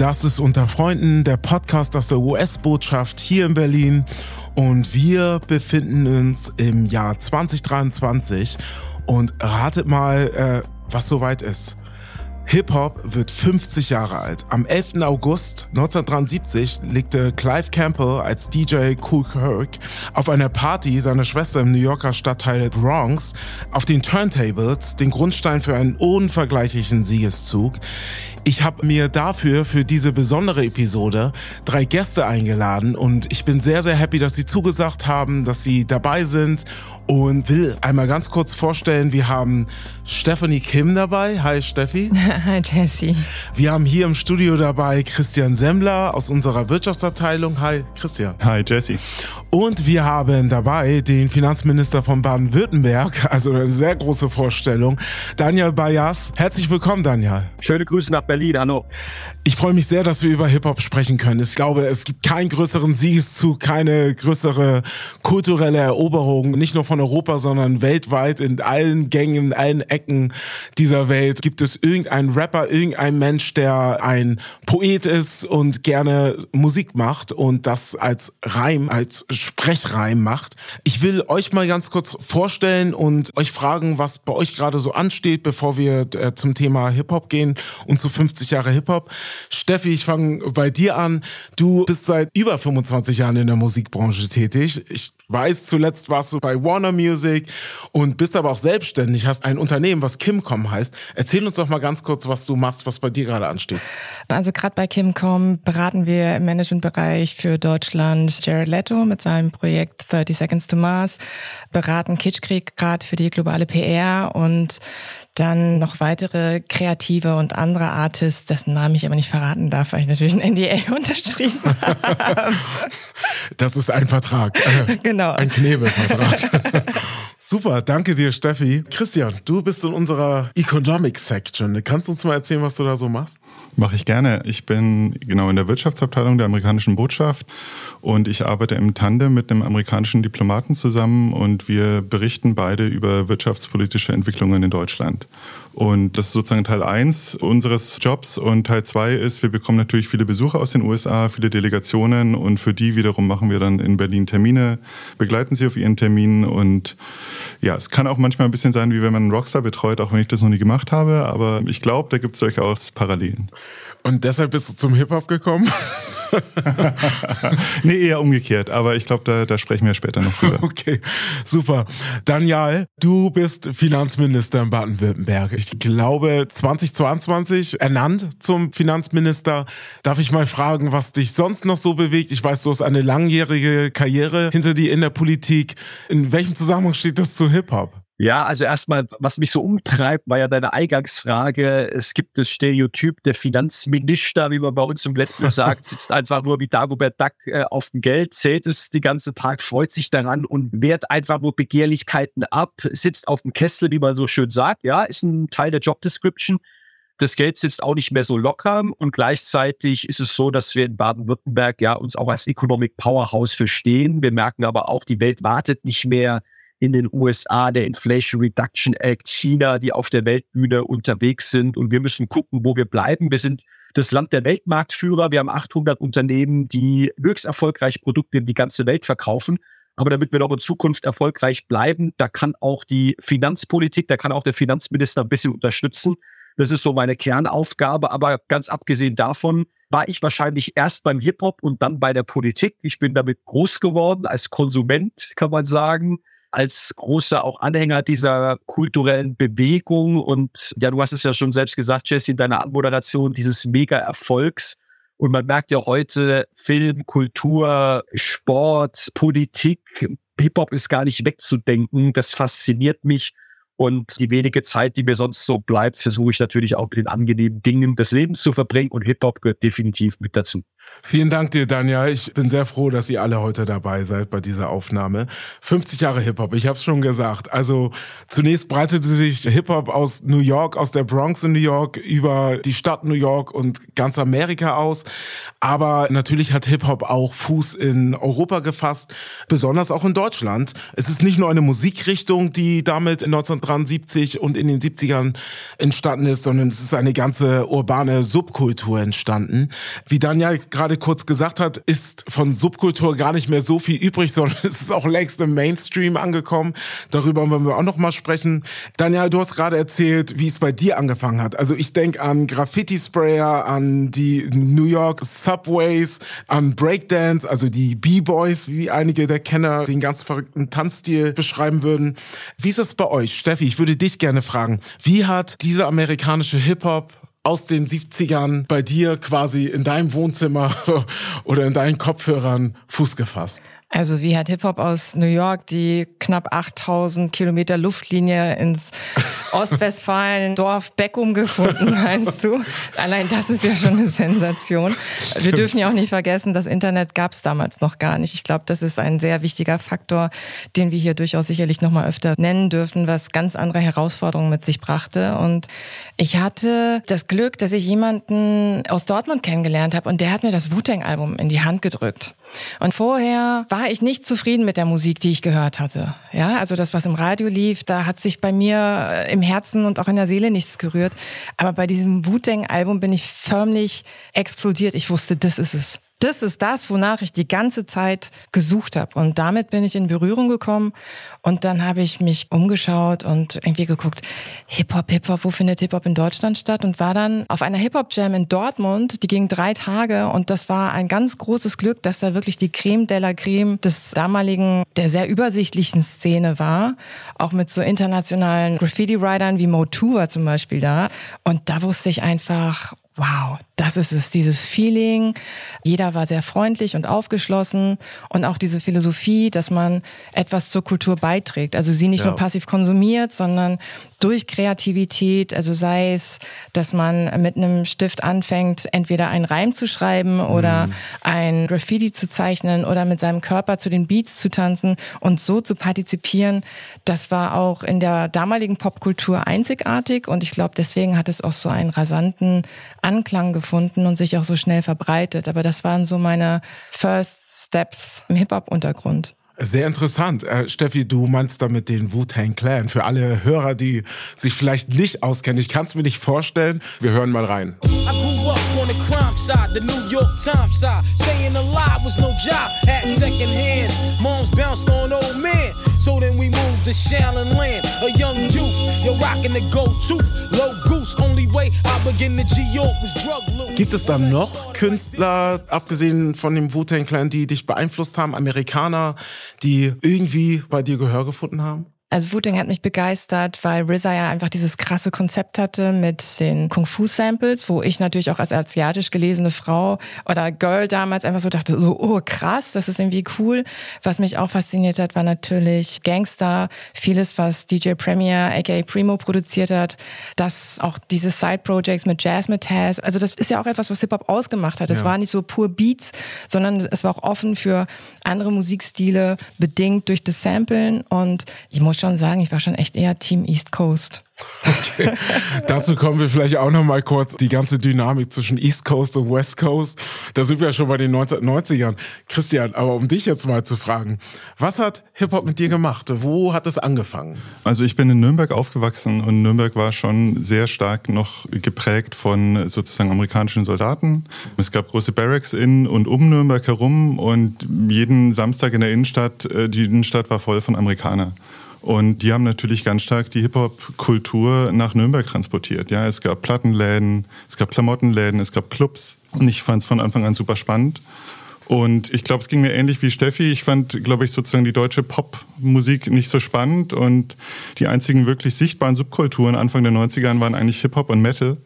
das ist Unter Freunden, der Podcast aus der US-Botschaft hier in Berlin. Und wir befinden uns im Jahr 2023. Und ratet mal, äh, was soweit ist. Hip-Hop wird 50 Jahre alt. Am 11. August 1973 legte Clive Campbell als DJ Cool Kirk auf einer Party seiner Schwester im New Yorker Stadtteil Bronx auf den Turntables den Grundstein für einen unvergleichlichen Siegeszug. Ich habe mir dafür, für diese besondere Episode, drei Gäste eingeladen und ich bin sehr, sehr happy, dass sie zugesagt haben, dass sie dabei sind und will einmal ganz kurz vorstellen, wir haben Stephanie Kim dabei. Hi Steffi. Hi Jesse. Wir haben hier im Studio dabei Christian Semmler aus unserer Wirtschaftsabteilung. Hi Christian. Hi Jesse. Und wir haben dabei den Finanzminister von Baden-Württemberg, also eine sehr große Vorstellung, Daniel Bayas. Herzlich willkommen, Daniel. Schöne Grüße nach Berlin, hallo. Ich freue mich sehr, dass wir über Hip-Hop sprechen können. Ich glaube, es gibt keinen größeren Siegeszug, keine größere kulturelle Eroberung, nicht nur von Europa, sondern weltweit in allen Gängen, in allen Ecken dieser Welt gibt es irgendeinen Rapper, irgendeinen Mensch, der ein Poet ist und gerne Musik macht und das als Reim, als Sprechreim macht. Ich will euch mal ganz kurz vorstellen und euch fragen, was bei euch gerade so ansteht, bevor wir äh, zum Thema Hip-Hop gehen und zu 50 Jahre Hip-Hop. Steffi, ich fange bei dir an. Du bist seit über 25 Jahren in der Musikbranche tätig. Ich weiß, zuletzt warst du bei Warner Music und bist aber auch selbstständig, hast ein Unternehmen, was Kimcom heißt. Erzähl uns doch mal ganz kurz, was du machst, was bei dir gerade ansteht. Also gerade bei Kimcom beraten wir im Managementbereich für Deutschland Jared Leto mit seinem Projekt 30 Seconds to Mars, beraten Kitschkrieg gerade für die globale PR und dann noch weitere kreative und andere Artists, dessen Namen ich aber nicht verraten darf, weil ich natürlich ein NDA unterschrieben habe. Das ist ein Vertrag. Genau. Ein Knebelvertrag. Super, danke dir, Steffi. Christian, du bist in unserer Economic Section. Kannst du uns mal erzählen, was du da so machst? Mache ich gerne. Ich bin genau in der Wirtschaftsabteilung der amerikanischen Botschaft und ich arbeite im Tandem mit einem amerikanischen Diplomaten zusammen und wir berichten beide über wirtschaftspolitische Entwicklungen in Deutschland. Und das ist sozusagen Teil 1 unseres Jobs. Und Teil 2 ist, wir bekommen natürlich viele Besucher aus den USA, viele Delegationen. Und für die wiederum machen wir dann in Berlin Termine, begleiten sie auf ihren Terminen. Und ja, es kann auch manchmal ein bisschen sein, wie wenn man einen Rockstar betreut, auch wenn ich das noch nie gemacht habe. Aber ich glaube, da gibt es durchaus Parallelen. Und deshalb bist du zum Hip-Hop gekommen? nee, eher umgekehrt. Aber ich glaube, da, da sprechen wir später noch drüber. Okay, super. Daniel, du bist Finanzminister in Baden-Württemberg. Ich glaube, 2022 ernannt zum Finanzminister. Darf ich mal fragen, was dich sonst noch so bewegt? Ich weiß, du hast eine langjährige Karriere hinter dir in der Politik. In welchem Zusammenhang steht das zu Hip-Hop? Ja, also erstmal, was mich so umtreibt, war ja deine Eingangsfrage. Es gibt das Stereotyp, der Finanzminister, wie man bei uns im Letzten sagt, sitzt einfach nur wie Dagobert Duck äh, auf dem Geld, zählt es den ganzen Tag, freut sich daran und wehrt einfach nur Begehrlichkeiten ab, sitzt auf dem Kessel, wie man so schön sagt. Ja, ist ein Teil der Job Description. Das Geld sitzt auch nicht mehr so locker und gleichzeitig ist es so, dass wir in Baden-Württemberg ja uns auch als Economic Powerhouse verstehen. Wir merken aber auch, die Welt wartet nicht mehr in den USA, der Inflation Reduction Act, China, die auf der Weltbühne unterwegs sind. Und wir müssen gucken, wo wir bleiben. Wir sind das Land der Weltmarktführer. Wir haben 800 Unternehmen, die höchst erfolgreich Produkte in die ganze Welt verkaufen. Aber damit wir noch in Zukunft erfolgreich bleiben, da kann auch die Finanzpolitik, da kann auch der Finanzminister ein bisschen unterstützen. Das ist so meine Kernaufgabe. Aber ganz abgesehen davon war ich wahrscheinlich erst beim Hip-Hop und dann bei der Politik. Ich bin damit groß geworden als Konsument, kann man sagen als großer auch Anhänger dieser kulturellen Bewegung. Und ja, du hast es ja schon selbst gesagt, Jesse, in deiner Anmoderation dieses Mega-Erfolgs. Und man merkt ja heute Film, Kultur, Sport, Politik, Hip-Hop ist gar nicht wegzudenken. Das fasziniert mich. Und die wenige Zeit, die mir sonst so bleibt, versuche ich natürlich auch mit den angenehmen Dingen des Lebens zu verbringen. Und Hip-Hop gehört definitiv mit dazu. Vielen Dank dir, Daniel. Ich bin sehr froh, dass ihr alle heute dabei seid bei dieser Aufnahme. 50 Jahre Hip-Hop, ich habe es schon gesagt. Also zunächst breitete sich Hip-Hop aus New York, aus der Bronx in New York, über die Stadt New York und ganz Amerika aus. Aber natürlich hat Hip-Hop auch Fuß in Europa gefasst, besonders auch in Deutschland. Es ist nicht nur eine Musikrichtung, die damit 1973 und in den 70ern entstanden ist, sondern es ist eine ganze urbane Subkultur entstanden. Wie Daniel gerade kurz gesagt hat, ist von Subkultur gar nicht mehr so viel übrig, sondern es ist auch längst im Mainstream angekommen. Darüber wollen wir auch noch mal sprechen. Daniel, du hast gerade erzählt, wie es bei dir angefangen hat. Also ich denke an Graffiti-Sprayer, an die New York Subways, an Breakdance, also die B-Boys, wie einige der Kenner den ganz verrückten Tanzstil beschreiben würden. Wie ist es bei euch? Steffi, ich würde dich gerne fragen. Wie hat dieser amerikanische Hip-Hop aus den 70ern bei dir quasi in deinem Wohnzimmer oder in deinen Kopfhörern Fuß gefasst? Also wie hat Hip-Hop aus New York die knapp 8000 Kilometer Luftlinie ins Ostwestfalen Dorf Beckum gefunden, meinst du? Allein das ist ja schon eine Sensation. Stimmt. Wir dürfen ja auch nicht vergessen, das Internet gab es damals noch gar nicht. Ich glaube, das ist ein sehr wichtiger Faktor, den wir hier durchaus sicherlich noch mal öfter nennen dürfen, was ganz andere Herausforderungen mit sich brachte. Und ich hatte das Glück, dass ich jemanden aus Dortmund kennengelernt habe und der hat mir das Wu-Tang-Album in die Hand gedrückt. Und vorher war ich nicht zufrieden mit der Musik, die ich gehört hatte. Ja, also das, was im Radio lief, da hat sich bei mir im Herzen und auch in der Seele nichts gerührt. Aber bei diesem Wu-Tang-Album bin ich förmlich explodiert. Ich wusste, das ist es das ist das, wonach ich die ganze Zeit gesucht habe. Und damit bin ich in Berührung gekommen. Und dann habe ich mich umgeschaut und irgendwie geguckt, Hip-Hop, Hip-Hop, wo findet Hip-Hop in Deutschland statt? Und war dann auf einer Hip-Hop-Jam in Dortmund. Die ging drei Tage. Und das war ein ganz großes Glück, dass da wirklich die Creme de la Creme des damaligen, der sehr übersichtlichen Szene war. Auch mit so internationalen Graffiti-Writern wie Mo2 war zum Beispiel da. Und da wusste ich einfach, wow, das ist es, dieses Feeling. Jeder war sehr freundlich und aufgeschlossen und auch diese Philosophie, dass man etwas zur Kultur beiträgt. Also sie nicht ja. nur passiv konsumiert, sondern durch Kreativität, also sei es, dass man mit einem Stift anfängt, entweder einen Reim zu schreiben oder mhm. ein Graffiti zu zeichnen oder mit seinem Körper zu den Beats zu tanzen und so zu partizipieren. Das war auch in der damaligen Popkultur einzigartig und ich glaube, deswegen hat es auch so einen rasanten Anklang gefunden und sich auch so schnell verbreitet. Aber das waren so meine First Steps im Hip-Hop-Untergrund. Sehr interessant. Äh, Steffi, du meinst damit den Wu-Tang Clan. Für alle Hörer, die sich vielleicht nicht auskennen, ich kann es mir nicht vorstellen. Wir hören mal rein. the crime side, the New York Times side. Staying alive was no job, had second hands. Moms bounced on old men. To Shallon Land, a young youth. You're rocking the go-to, low goose. Only way I begin to G-York was drug loot. Gibt es da noch Künstler, abgesehen von dem Wu-Tang Clan, die dich beeinflusst haben, Amerikaner, die irgendwie bei dir Gehör gefunden haben? Also Wu-Tang hat mich begeistert, weil RZA ja einfach dieses krasse Konzept hatte mit den Kung-Fu-Samples, wo ich natürlich auch als asiatisch gelesene Frau oder Girl damals einfach so dachte, so, oh krass, das ist irgendwie cool. Was mich auch fasziniert hat, war natürlich Gangster, vieles, was DJ Premier, aka Primo produziert hat, dass auch diese Side-Projects mit Jazz mit Taz, also das ist ja auch etwas, was Hip-Hop ausgemacht hat. Es ja. war nicht so pur Beats, sondern es war auch offen für andere Musikstile, bedingt durch das Samplen und ich muss schon sagen, ich war schon echt eher Team East Coast. Okay. Dazu kommen wir vielleicht auch noch mal kurz die ganze Dynamik zwischen East Coast und West Coast. Da sind wir ja schon bei den 1990ern. Christian, aber um dich jetzt mal zu fragen, was hat Hip-Hop mit dir gemacht? Wo hat es angefangen? Also ich bin in Nürnberg aufgewachsen und Nürnberg war schon sehr stark noch geprägt von sozusagen amerikanischen Soldaten. Es gab große Barracks in und um Nürnberg herum und jeden Samstag in der Innenstadt, äh, die Innenstadt war voll von Amerikanern. Und die haben natürlich ganz stark die Hip-Hop-Kultur nach Nürnberg transportiert. Ja, es gab Plattenläden, es gab Klamottenläden, es gab Clubs. Und ich fand es von Anfang an super spannend. Und ich glaube, es ging mir ähnlich wie Steffi. Ich fand, glaube ich, sozusagen die deutsche Popmusik nicht so spannend. Und die einzigen wirklich sichtbaren Subkulturen Anfang der 90er waren eigentlich Hip-Hop und Metal.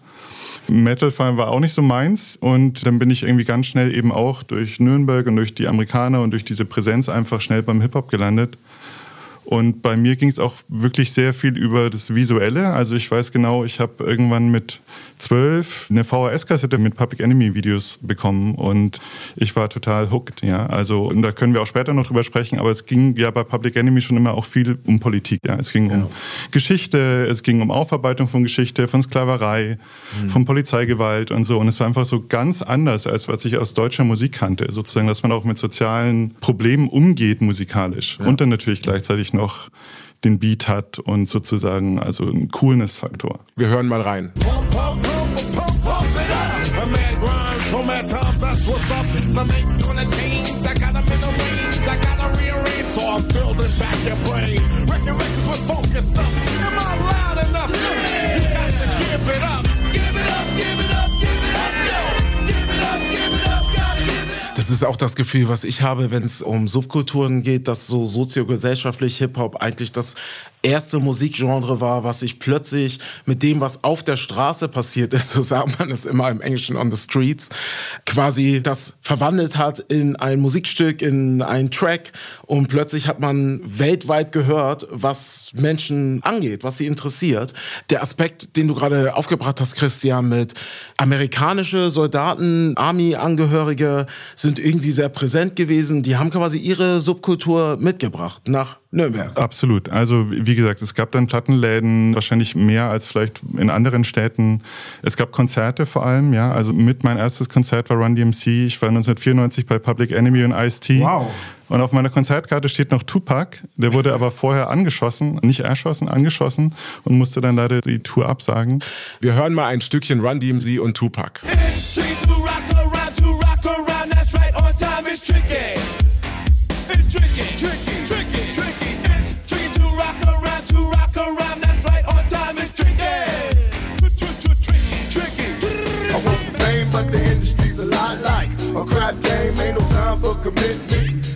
Metal war auch nicht so meins. Und dann bin ich irgendwie ganz schnell eben auch durch Nürnberg und durch die Amerikaner und durch diese Präsenz einfach schnell beim Hip-Hop gelandet. Und bei mir ging es auch wirklich sehr viel über das Visuelle. Also ich weiß genau, ich habe irgendwann mit zwölf eine VHS-Kassette mit Public Enemy Videos bekommen und ich war total hooked. Ja, also und da können wir auch später noch drüber sprechen. Aber es ging ja bei Public Enemy schon immer auch viel um Politik. Ja, es ging ja. um Geschichte, es ging um Aufarbeitung von Geschichte, von Sklaverei, mhm. von Polizeigewalt und so. Und es war einfach so ganz anders als was ich aus deutscher Musik kannte. Sozusagen, dass man auch mit sozialen Problemen umgeht musikalisch ja. und dann natürlich gleichzeitig noch den Beat hat und sozusagen also ein Coolness-Faktor. Wir hören mal rein. Give it up, give it up, Das ist auch das Gefühl, was ich habe, wenn es um Subkulturen geht, dass so soziogesellschaftlich Hip-Hop eigentlich das erste Musikgenre war, was sich plötzlich mit dem, was auf der Straße passiert ist, so sagt man es immer im Englischen on the streets, quasi das verwandelt hat in ein Musikstück, in einen Track und plötzlich hat man weltweit gehört, was Menschen angeht, was sie interessiert. Der Aspekt, den du gerade aufgebracht hast, Christian, mit amerikanische Soldaten, Army-Angehörige sind irgendwie sehr präsent gewesen. Die haben quasi ihre Subkultur mitgebracht nach Nürnberg. Absolut. Also wie gesagt, es gab dann Plattenläden, wahrscheinlich mehr als vielleicht in anderen Städten. Es gab Konzerte vor allem, ja. Also mit mein erstes Konzert war Run DMC. Ich war 1994 bei Public Enemy und Ice-T. Wow. Und auf meiner Konzertkarte steht noch Tupac. Der wurde aber vorher angeschossen, nicht erschossen, angeschossen und musste dann leider die Tour absagen. Wir hören mal ein Stückchen Run DMC und Tupac. It's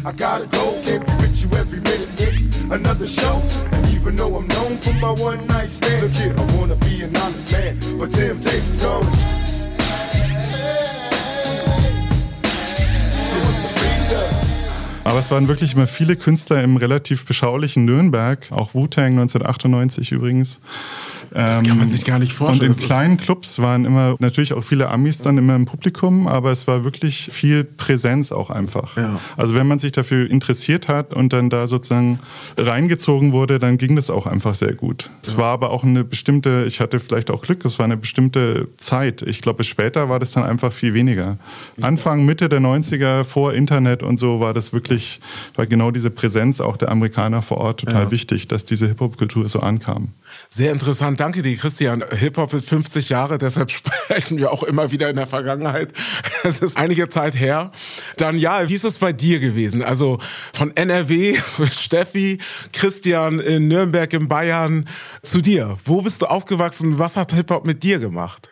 I gotta go, can't be with you every minute. It's another show. And even though I'm known for my one night stand, look here, I wanna be an honest man, but temptation's gone. Aber es waren wirklich immer viele Künstler im relativ beschaulichen Nürnberg, auch Wu-Tang 1998 übrigens. Das kann man sich gar nicht vorstellen. Und in kleinen Clubs waren immer natürlich auch viele Amis dann immer im Publikum, aber es war wirklich viel Präsenz auch einfach. Ja. Also wenn man sich dafür interessiert hat und dann da sozusagen reingezogen wurde, dann ging das auch einfach sehr gut. Es war aber auch eine bestimmte, ich hatte vielleicht auch Glück, es war eine bestimmte Zeit. Ich glaube, später war das dann einfach viel weniger. Anfang, Mitte der 90er, vor Internet und so, war das wirklich, war genau diese Präsenz auch der Amerikaner vor Ort total ja. wichtig, dass diese Hip-Hop-Kultur so ankam. Sehr interessant. Danke dir, Christian. Hip-Hop ist 50 Jahre, deshalb sprechen wir auch immer wieder in der Vergangenheit. Es ist einige Zeit her. Dann ja, wie ist es bei dir gewesen? Also von NRW, Steffi, Christian in Nürnberg in Bayern zu dir. Wo bist du aufgewachsen? Was hat Hip-Hop mit dir gemacht?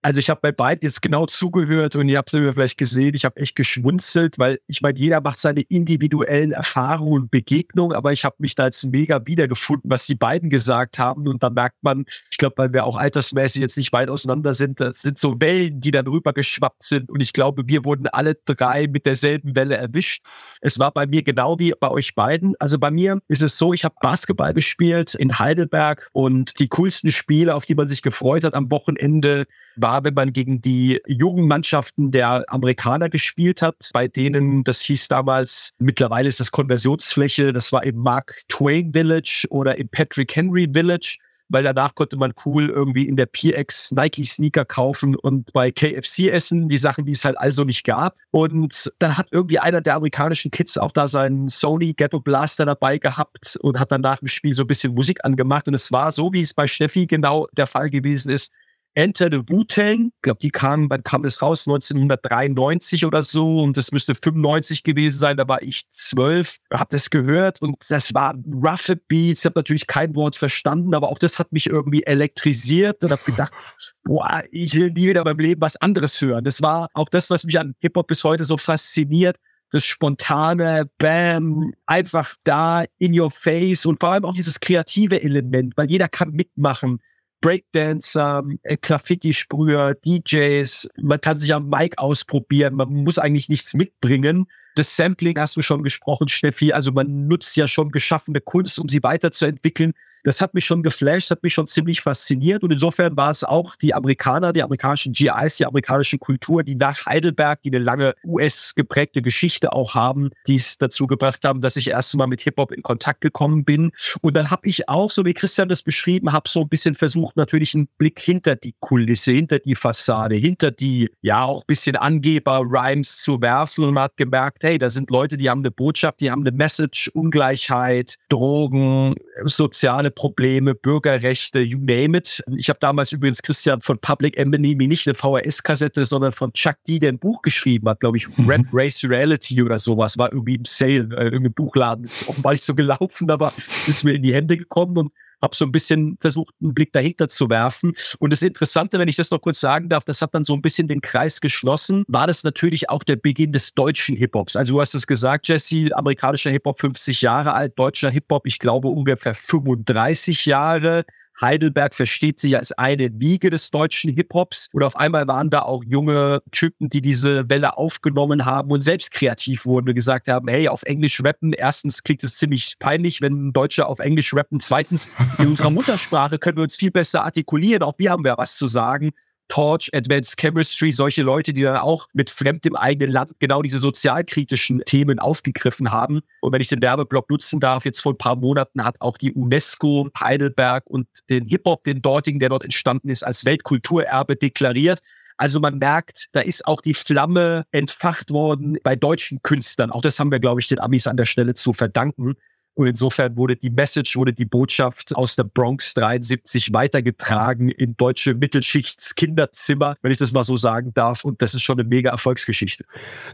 Also ich habe bei beiden jetzt genau zugehört und ihr habt es mir vielleicht gesehen, ich habe echt geschmunzelt, weil ich meine, jeder macht seine individuellen Erfahrungen und Begegnungen, aber ich habe mich da jetzt mega wiedergefunden, was die beiden gesagt haben und da merkt man, ich glaube, weil wir auch altersmäßig jetzt nicht weit auseinander sind, das sind so Wellen, die dann rübergeschwappt sind und ich glaube, wir wurden alle drei mit derselben Welle erwischt. Es war bei mir genau wie bei euch beiden. Also bei mir ist es so, ich habe Basketball gespielt in Heidelberg und die coolsten Spiele, auf die man sich gefreut hat am Wochenende, war, wenn man gegen die jungen Mannschaften der Amerikaner gespielt hat, bei denen, das hieß damals, mittlerweile ist das Konversionsfläche, das war im Mark Twain Village oder im Patrick Henry Village weil danach konnte man cool irgendwie in der PX Nike Sneaker kaufen und bei KFC essen, die Sachen, die es halt also nicht gab. Und dann hat irgendwie einer der amerikanischen Kids auch da seinen Sony Ghetto Blaster dabei gehabt und hat dann nach dem Spiel so ein bisschen Musik angemacht. Und es war so, wie es bei Steffi genau der Fall gewesen ist. Enter the Wu-Tang, ich glaube, die kamen, wann kam das raus? 1993 oder so und das müsste 95 gewesen sein, da war ich zwölf, habe das gehört und das war roughe Beats, ich habe natürlich kein Wort verstanden, aber auch das hat mich irgendwie elektrisiert und habe gedacht, boah, ich will nie wieder beim Leben was anderes hören. Das war auch das, was mich an Hip-Hop bis heute so fasziniert, das spontane Bam, einfach da in your face und vor allem auch dieses kreative Element, weil jeder kann mitmachen. Breakdancer, äh, Graffiti-Sprüher, DJs. Man kann sich am Mic ausprobieren. Man muss eigentlich nichts mitbringen. Das Sampling hast du schon gesprochen, Steffi. Also man nutzt ja schon geschaffene Kunst, um sie weiterzuentwickeln. Das hat mich schon geflasht, hat mich schon ziemlich fasziniert. Und insofern war es auch die Amerikaner, die amerikanischen GIs, die amerikanische Kultur, die nach Heidelberg, die eine lange US-geprägte Geschichte auch haben, die es dazu gebracht haben, dass ich erst mal mit Hip-Hop in Kontakt gekommen bin. Und dann habe ich auch, so wie Christian das beschrieben, habe so ein bisschen versucht, natürlich einen Blick hinter die Kulisse, hinter die Fassade, hinter die, ja, auch ein bisschen Angeber-Rhymes zu werfen. Und man hat gemerkt, hey, da sind Leute, die haben eine Botschaft, die haben eine Message, Ungleichheit, Drogen, soziale Probleme, Bürgerrechte, you name it. Ich habe damals übrigens Christian von Public Enemy nicht eine VHS-Kassette, sondern von Chuck D, der ein Buch geschrieben hat, glaube ich. Red Race Reality oder sowas, war irgendwie im Sale, äh, irgendein Buchladen, ist offenbar nicht so gelaufen, aber ist mir in die Hände gekommen und habe so ein bisschen versucht, einen Blick dahinter zu werfen. Und das Interessante, wenn ich das noch kurz sagen darf, das hat dann so ein bisschen den Kreis geschlossen, war das natürlich auch der Beginn des deutschen Hip-Hops. Also du hast es gesagt, Jesse, amerikanischer Hip-Hop 50 Jahre alt, deutscher Hip-Hop, ich glaube ungefähr 35 Jahre. Heidelberg versteht sich als eine Wiege des deutschen Hip-Hops. Und auf einmal waren da auch junge Typen, die diese Welle aufgenommen haben und selbst kreativ wurden und gesagt haben, hey, auf Englisch rappen, erstens klingt es ziemlich peinlich, wenn Deutsche auf Englisch rappen. Zweitens, in unserer Muttersprache können wir uns viel besser artikulieren. Auch wir haben ja was zu sagen. Torch, Advanced Chemistry, solche Leute, die dann auch mit Fremd im eigenen Land genau diese sozialkritischen Themen aufgegriffen haben. Und wenn ich den Werbeblock nutzen darf, jetzt vor ein paar Monaten hat auch die UNESCO Heidelberg und den Hip-Hop, den dortigen, der dort entstanden ist, als Weltkulturerbe deklariert. Also man merkt, da ist auch die Flamme entfacht worden bei deutschen Künstlern. Auch das haben wir, glaube ich, den Amis an der Stelle zu verdanken. Und insofern wurde die Message, wurde die Botschaft aus der Bronx 73 weitergetragen in deutsche Mittelschichts-Kinderzimmer, wenn ich das mal so sagen darf. Und das ist schon eine mega Erfolgsgeschichte.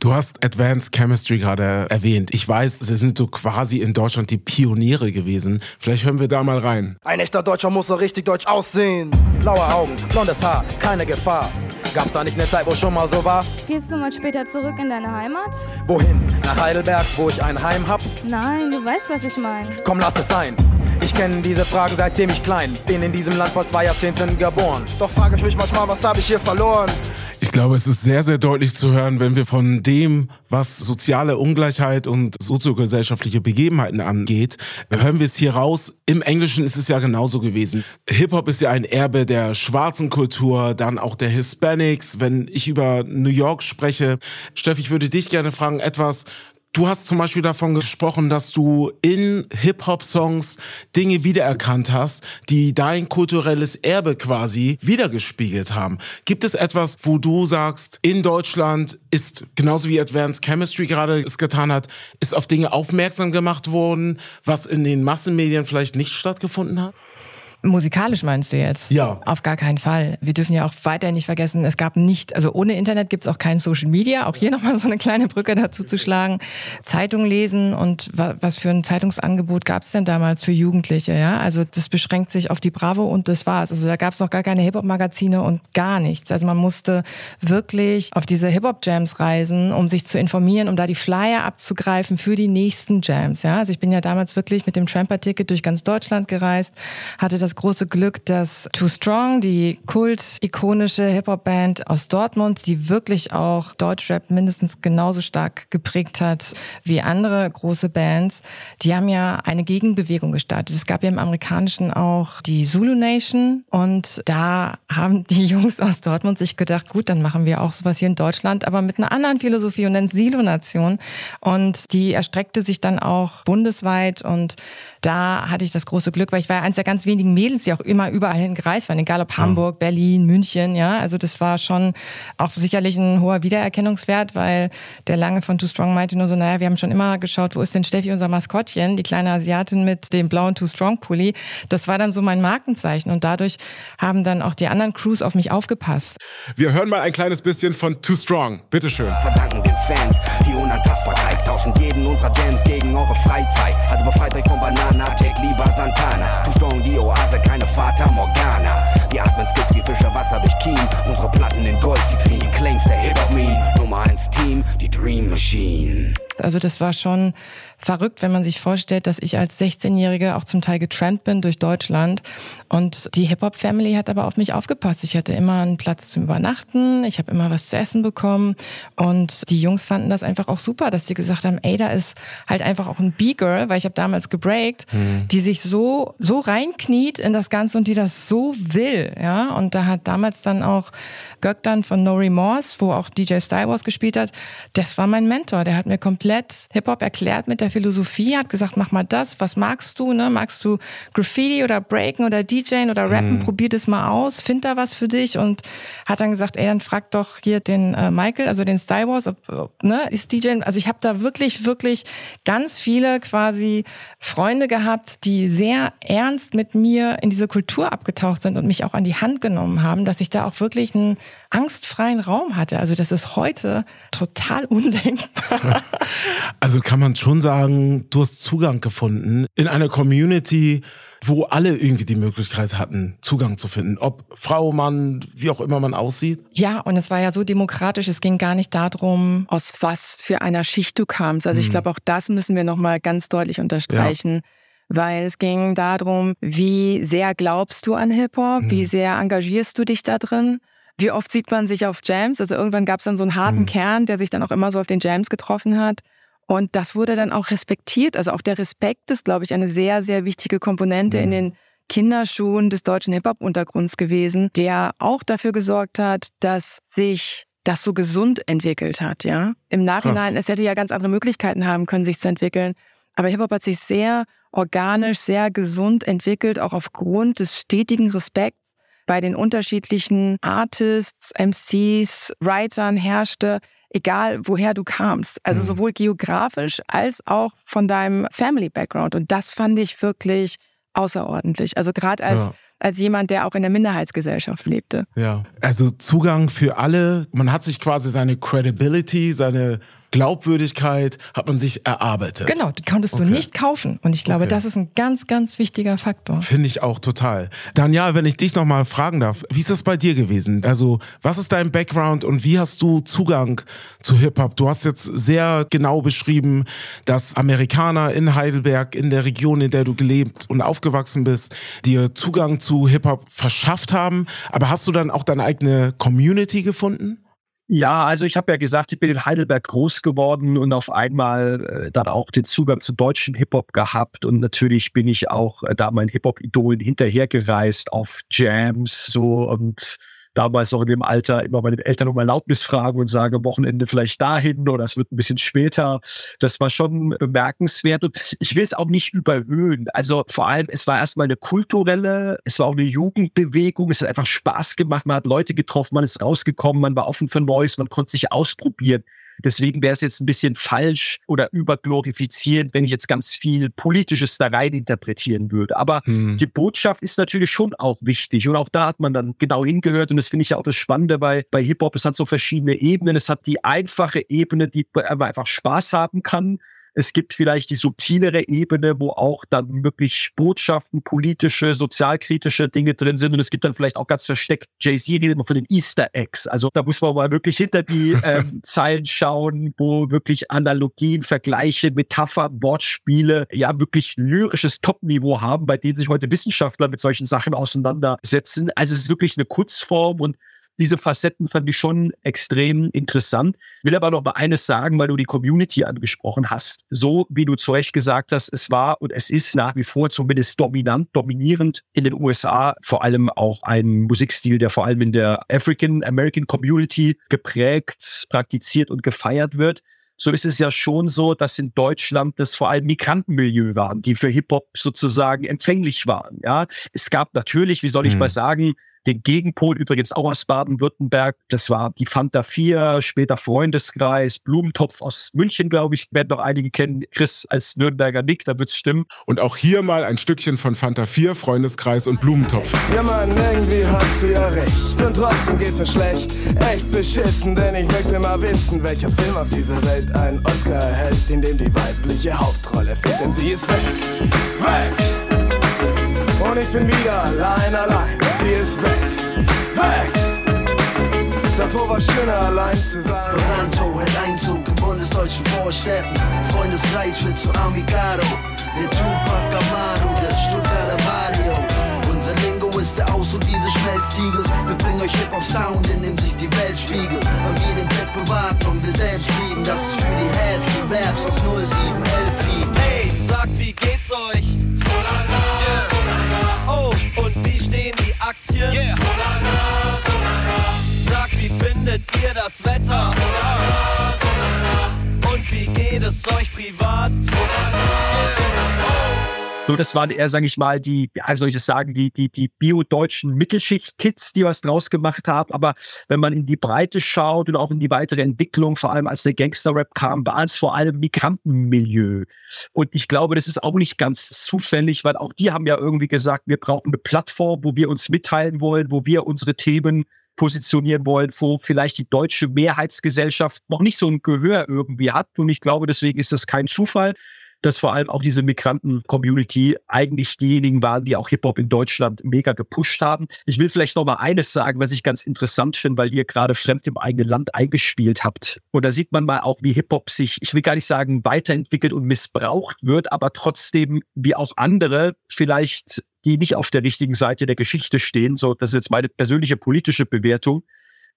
Du hast Advanced Chemistry gerade erwähnt. Ich weiß, sie sind so quasi in Deutschland die Pioniere gewesen. Vielleicht hören wir da mal rein. Ein echter Deutscher muss so richtig deutsch aussehen. Blaue Augen, blondes Haar, keine Gefahr. Gab's da nicht eine Zeit, wo schon mal so war? Gehst du mal später zurück in deine Heimat? Wohin? Nach Heidelberg, wo ich ein Heim hab? Nein, du weißt, was ich meine. Komm, lass es sein. Ich kenne diese Fragen seitdem ich klein bin in diesem Land vor zwei Jahrzehnten geboren. Doch frage ich mich manchmal, was habe ich hier verloren? Ich glaube, es ist sehr, sehr deutlich zu hören, wenn wir von dem, was soziale Ungleichheit und soziogesellschaftliche Begebenheiten angeht, hören wir es hier raus. Im Englischen ist es ja genauso gewesen. Hip-Hop ist ja ein Erbe der schwarzen Kultur, dann auch der Hispanics. Wenn ich über New York spreche, Steff, ich würde dich gerne fragen, etwas, Du hast zum Beispiel davon gesprochen, dass du in Hip-Hop-Songs Dinge wiedererkannt hast, die dein kulturelles Erbe quasi wiedergespiegelt haben. Gibt es etwas, wo du sagst, in Deutschland ist, genauso wie Advanced Chemistry gerade es getan hat, ist auf Dinge aufmerksam gemacht worden, was in den Massenmedien vielleicht nicht stattgefunden hat? Musikalisch meinst du jetzt? Ja. Auf gar keinen Fall. Wir dürfen ja auch weiterhin nicht vergessen, es gab nicht, also ohne Internet gibt es auch kein Social Media. Auch hier nochmal so eine kleine Brücke dazu zu schlagen. Zeitung lesen und was für ein Zeitungsangebot gab es denn damals für Jugendliche? Ja, also das beschränkt sich auf die Bravo und das war's. Also da gab es noch gar keine Hip-Hop-Magazine und gar nichts. Also man musste wirklich auf diese Hip-Hop-Jams reisen, um sich zu informieren, um da die Flyer abzugreifen für die nächsten Jams. Ja, also ich bin ja damals wirklich mit dem Tramper-Ticket durch ganz Deutschland gereist, hatte das große Glück, dass Too Strong, die kult-ikonische Hip-Hop-Band aus Dortmund, die wirklich auch Deutschrap mindestens genauso stark geprägt hat wie andere große Bands, die haben ja eine Gegenbewegung gestartet. Es gab ja im Amerikanischen auch die Zulu Nation und da haben die Jungs aus Dortmund sich gedacht, gut, dann machen wir auch sowas hier in Deutschland, aber mit einer anderen Philosophie und nennen Silo-Nation. Und die erstreckte sich dann auch bundesweit und da hatte ich das große Glück, weil ich war ja eins der ganz wenigen Mädels, die auch immer überall hingereist waren, egal ob Hamburg, Berlin, München, ja. Also das war schon auch sicherlich ein hoher Wiedererkennungswert, weil der Lange von Too Strong meinte nur so, naja, wir haben schon immer geschaut, wo ist denn Steffi, unser Maskottchen, die kleine Asiatin mit dem blauen Too Strong Pulli. Das war dann so mein Markenzeichen und dadurch haben dann auch die anderen Crews auf mich aufgepasst. Wir hören mal ein kleines bisschen von Too Strong. Bitteschön. Verdanken den Fans die Unantastbarkeit, tauschen jeden unserer Jams gegen eure Freizeit. Also befreit euch von Santana, check lieber Santana. Too strong die Oase, keine Fata Morgana. Wir atmen Skills wie Fische Wasser durch Kien. Unsere Platten in Gold, Vitrine, Claims der Hip-Hop-Meme. Nummer 1 Team, die Dream Machine. Also das war schon verrückt, wenn man sich vorstellt, dass ich als 16-Jährige auch zum Teil getrennt bin durch Deutschland Und die Hip-Hop-Family hat aber auf mich aufgepasst. Ich hatte immer einen Platz zum Übernachten, ich habe immer was zu essen bekommen. Und die Jungs fanden das einfach auch super, dass sie gesagt haben, ey, da ist halt einfach auch ein B-Girl, weil ich habe damals gebreakt, mhm. die sich so, so reinkniet in das Ganze und die das so will. Ja, und da hat damals dann auch Göktan von No Remorse, wo auch DJ Star Wars gespielt hat, das war mein Mentor. Der hat mir komplett Hip-Hop erklärt mit der Philosophie, hat gesagt, mach mal das, was magst du, ne? Magst du Graffiti oder Breaken oder DJ? DJen oder Rappen, mhm. probier das mal aus, find da was für dich und hat dann gesagt, ey, dann frag doch hier den äh, Michael, also den Star Wars, ob, ob, ne, ist DJ, also ich habe da wirklich, wirklich ganz viele quasi Freunde gehabt, die sehr ernst mit mir in diese Kultur abgetaucht sind und mich auch an die Hand genommen haben, dass ich da auch wirklich einen angstfreien Raum hatte. Also das ist heute total undenkbar. Also kann man schon sagen, du hast Zugang gefunden in einer Community, wo alle irgendwie die Möglichkeit hatten, Zugang zu finden. Ob Frau, Mann, wie auch immer man aussieht. Ja, und es war ja so demokratisch. Es ging gar nicht darum, aus was für einer Schicht du kamst. Also mhm. ich glaube, auch das müssen wir nochmal ganz deutlich unterstreichen. Ja weil es ging darum, wie sehr glaubst du an Hip-Hop, mhm. wie sehr engagierst du dich da drin. Wie oft sieht man sich auf Jams? Also irgendwann gab es dann so einen harten mhm. Kern, der sich dann auch immer so auf den Jams getroffen hat. Und das wurde dann auch respektiert. Also auch der Respekt ist, glaube ich, eine sehr, sehr wichtige Komponente mhm. in den Kinderschuhen des deutschen Hip-Hop-Untergrunds gewesen, der auch dafür gesorgt hat, dass sich das so gesund entwickelt hat, ja. Im Nachhinein, Krass. es hätte ja ganz andere Möglichkeiten haben können, sich zu entwickeln. Aber Hip-Hop hat sich sehr organisch, sehr gesund entwickelt, auch aufgrund des stetigen Respekts bei den unterschiedlichen Artists, MCs, Writern herrschte egal woher du kamst. Also mhm. sowohl geografisch als auch von deinem Family Background. Und das fand ich wirklich außerordentlich. Also gerade als, ja. als jemand, der auch in der Minderheitsgesellschaft lebte. Ja, also Zugang für alle. Man hat sich quasi seine Credibility, seine Glaubwürdigkeit hat man sich erarbeitet. Genau, die konntest okay. du nicht kaufen. Und ich glaube, okay. das ist ein ganz, ganz wichtiger Faktor. Finde ich auch total. Daniel, wenn ich dich nochmal fragen darf, wie ist das bei dir gewesen? Also, was ist dein Background und wie hast du Zugang zu Hip-Hop? Du hast jetzt sehr genau beschrieben, dass Amerikaner in Heidelberg, in der Region, in der du gelebt und aufgewachsen bist, dir Zugang zu Hip-Hop verschafft haben. Aber hast du dann auch deine eigene Community gefunden? Ja, also ich habe ja gesagt, ich bin in Heidelberg groß geworden und auf einmal äh, dann auch den Zugang zu deutschen Hip-Hop gehabt. Und natürlich bin ich auch äh, da meinen Hip-Hop-Idolen hinterhergereist auf Jams so und damals noch in dem Alter immer meine Eltern um Erlaubnis fragen und sage, Wochenende vielleicht dahin oder es wird ein bisschen später. Das war schon bemerkenswert und ich will es auch nicht überhöhen. Also vor allem, es war erstmal eine kulturelle, es war auch eine Jugendbewegung, es hat einfach Spaß gemacht, man hat Leute getroffen, man ist rausgekommen, man war offen für Neues, man konnte sich ausprobieren. Deswegen wäre es jetzt ein bisschen falsch oder überglorifizierend, wenn ich jetzt ganz viel Politisches da rein interpretieren würde. Aber hm. die Botschaft ist natürlich schon auch wichtig. Und auch da hat man dann genau hingehört. Und das finde ich ja auch das Spannende bei, bei Hip-Hop. Es hat so verschiedene Ebenen. Es hat die einfache Ebene, die man einfach Spaß haben kann. Es gibt vielleicht die subtilere Ebene, wo auch dann wirklich Botschaften, politische, sozialkritische Dinge drin sind. Und es gibt dann vielleicht auch ganz versteckt, Jay-Z redet immer von den Easter Eggs. Also da muss man mal wirklich hinter die ähm, Zeilen schauen, wo wirklich Analogien, Vergleiche, Metaphern, Wortspiele, ja wirklich lyrisches Top-Niveau haben, bei denen sich heute Wissenschaftler mit solchen Sachen auseinandersetzen. Also es ist wirklich eine Kurzform und diese Facetten fand ich schon extrem interessant. Will aber noch mal eines sagen, weil du die Community angesprochen hast. So wie du zu Recht gesagt hast, es war und es ist nach wie vor zumindest dominant, dominierend in den USA, vor allem auch ein Musikstil, der vor allem in der African American Community geprägt, praktiziert und gefeiert wird so ist es ja schon so, dass in Deutschland das vor allem Migrantenmilieu waren, die für Hip-Hop sozusagen empfänglich waren. Ja, es gab natürlich, wie soll ich mhm. mal sagen, den Gegenpol übrigens auch aus Baden-Württemberg. Das war die Fanta 4, später Freundeskreis, Blumentopf aus München, glaube ich, werden noch einige kennen. Chris als Nürnberger Nick, da wird's stimmen. Und auch hier mal ein Stückchen von Fanta 4, Freundeskreis und Blumentopf. Ja Mann, irgendwie hast du ja recht und trotzdem geht's mir schlecht. Echt beschissen, denn ich möchte mal wissen, welcher Film auf dieser Welt einen Oscar erhält, in dem die weibliche Hauptrolle fehlt, denn sie ist weg. Weg! Und ich bin wieder allein, allein. Sie ist weg, weg. Davor war schöner allein zu sein. Toronto hält Einzug in bundesdeutschen Vorstädten. Freundeskreis wird zu Amigado. Der Tupac Amaro, der Stuttgarter Mario. Unser Lingo Reste aus und diese Schmelztiegel. Wir bringen euch Hip-Hop-Sound, in dem sich die Welt spiegelt. Weil wir den Black bewahrt und wir selbst lieben. Das ist für die Heads, die Raps aus 0711 lieben. Hey, sagt, wie geht's euch? Yeah. Solana. Oh, und wie stehen Aktien? Yeah. Solana, Solana. Sagt, wie findet ihr das Wetter? Solana, Solana. Und wie geht es euch privat? Solana. So, das waren eher, sage ich mal, die, ja, soll ich das sagen, die, die, die bio-deutschen Mittelschicht-Kids, die was draus gemacht haben. Aber wenn man in die Breite schaut und auch in die weitere Entwicklung, vor allem als der Gangster-Rap kam, war es vor allem Migrantenmilieu. Und ich glaube, das ist auch nicht ganz zufällig, weil auch die haben ja irgendwie gesagt, wir brauchen eine Plattform, wo wir uns mitteilen wollen, wo wir unsere Themen positionieren wollen, wo vielleicht die deutsche Mehrheitsgesellschaft noch nicht so ein Gehör irgendwie hat. Und ich glaube, deswegen ist das kein Zufall dass vor allem auch diese Migranten-Community eigentlich diejenigen waren, die auch Hip-Hop in Deutschland mega gepusht haben. Ich will vielleicht noch mal eines sagen, was ich ganz interessant finde, weil ihr gerade fremd im eigenen Land eingespielt habt. Und da sieht man mal auch, wie Hip-Hop sich, ich will gar nicht sagen, weiterentwickelt und missbraucht wird, aber trotzdem, wie auch andere vielleicht die nicht auf der richtigen Seite der Geschichte stehen. So, das ist jetzt meine persönliche politische Bewertung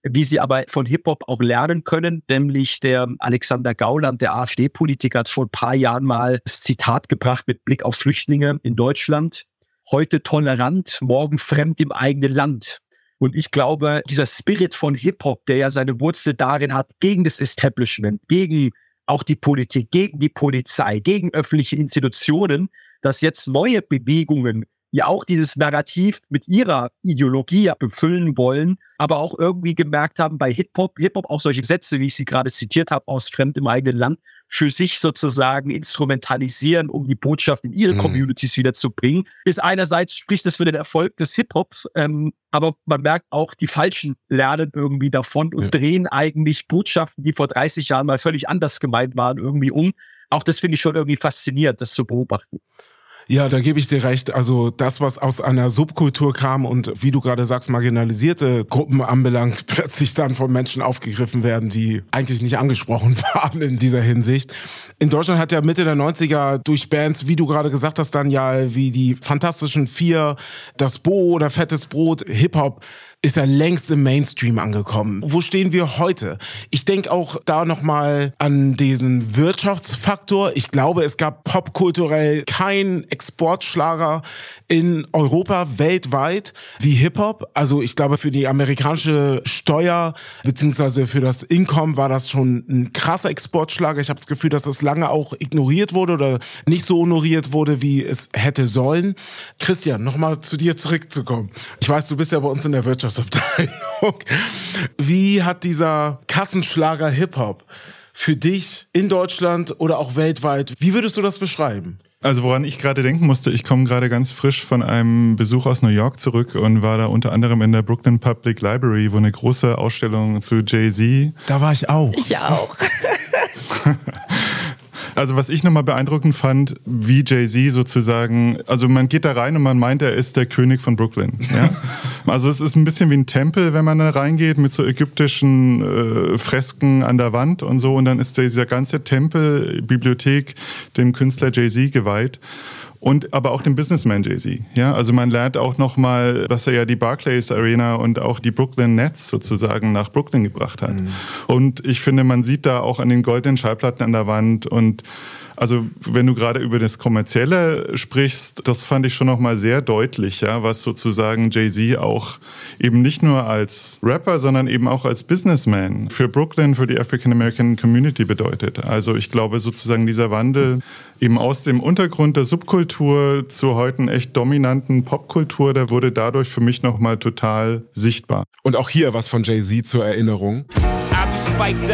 wie sie aber von Hip-Hop auch lernen können. Nämlich der Alexander Gauland, der AfD-Politiker, hat vor ein paar Jahren mal das Zitat gebracht mit Blick auf Flüchtlinge in Deutschland. Heute tolerant, morgen fremd im eigenen Land. Und ich glaube, dieser Spirit von Hip-Hop, der ja seine Wurzel darin hat, gegen das Establishment, gegen auch die Politik, gegen die Polizei, gegen öffentliche Institutionen, dass jetzt neue Bewegungen die auch dieses Narrativ mit ihrer Ideologie befüllen wollen, aber auch irgendwie gemerkt haben, bei Hip-Hop, Hip-Hop auch solche Sätze, wie ich sie gerade zitiert habe, aus Fremd im eigenen Land, für sich sozusagen instrumentalisieren, um die Botschaft in ihre mhm. Communities wiederzubringen, ist einerseits spricht das für den Erfolg des Hip-Hops, ähm, aber man merkt auch, die Falschen lernen irgendwie davon und ja. drehen eigentlich Botschaften, die vor 30 Jahren mal völlig anders gemeint waren, irgendwie um. Auch das finde ich schon irgendwie faszinierend, das zu beobachten. Ja, da gebe ich dir recht. Also das, was aus einer Subkultur kam und wie du gerade sagst, marginalisierte Gruppen anbelangt, plötzlich dann von Menschen aufgegriffen werden, die eigentlich nicht angesprochen waren in dieser Hinsicht. In Deutschland hat ja Mitte der 90er durch Bands, wie du gerade gesagt hast, dann ja wie die Fantastischen Vier, das Bo oder Fettes Brot, Hip-Hop ist ja längst im Mainstream angekommen. Wo stehen wir heute? Ich denke auch da nochmal an diesen Wirtschaftsfaktor. Ich glaube, es gab popkulturell keinen Exportschlager in Europa weltweit wie Hip-Hop. Also ich glaube, für die amerikanische Steuer beziehungsweise für das Income war das schon ein krasser Exportschlager. Ich habe das Gefühl, dass das lange auch ignoriert wurde oder nicht so honoriert wurde, wie es hätte sollen. Christian, nochmal zu dir zurückzukommen. Ich weiß, du bist ja bei uns in der Wirtschaft Wirtschaftsabteilung. Wie hat dieser Kassenschlager Hip-Hop für dich in Deutschland oder auch weltweit, wie würdest du das beschreiben? Also woran ich gerade denken musste, ich komme gerade ganz frisch von einem Besuch aus New York zurück und war da unter anderem in der Brooklyn Public Library, wo eine große Ausstellung zu Jay-Z. Da war ich auch. Ich auch. Also was ich nochmal beeindruckend fand, wie Jay-Z sozusagen, also man geht da rein und man meint, er ist der König von Brooklyn. Ja? also es ist ein bisschen wie ein Tempel, wenn man da reingeht, mit so ägyptischen äh, Fresken an der Wand und so. Und dann ist dieser ganze Tempel, Bibliothek dem Künstler Jay-Z geweiht und aber auch dem Businessman Jay-Z. Ja, also man lernt auch nochmal, dass er ja die Barclays Arena und auch die Brooklyn Nets sozusagen nach Brooklyn gebracht hat. Mhm. Und ich finde, man sieht da auch an den goldenen Schallplatten an der Wand und also wenn du gerade über das Kommerzielle sprichst, das fand ich schon nochmal sehr deutlich, ja, was sozusagen Jay-Z auch eben nicht nur als Rapper, sondern eben auch als Businessman für Brooklyn, für die African American Community bedeutet. Also ich glaube sozusagen dieser Wandel eben aus dem Untergrund der Subkultur zur heute echt dominanten Popkultur, der wurde dadurch für mich nochmal total sichtbar. Und auch hier was von Jay-Z zur Erinnerung. Spiked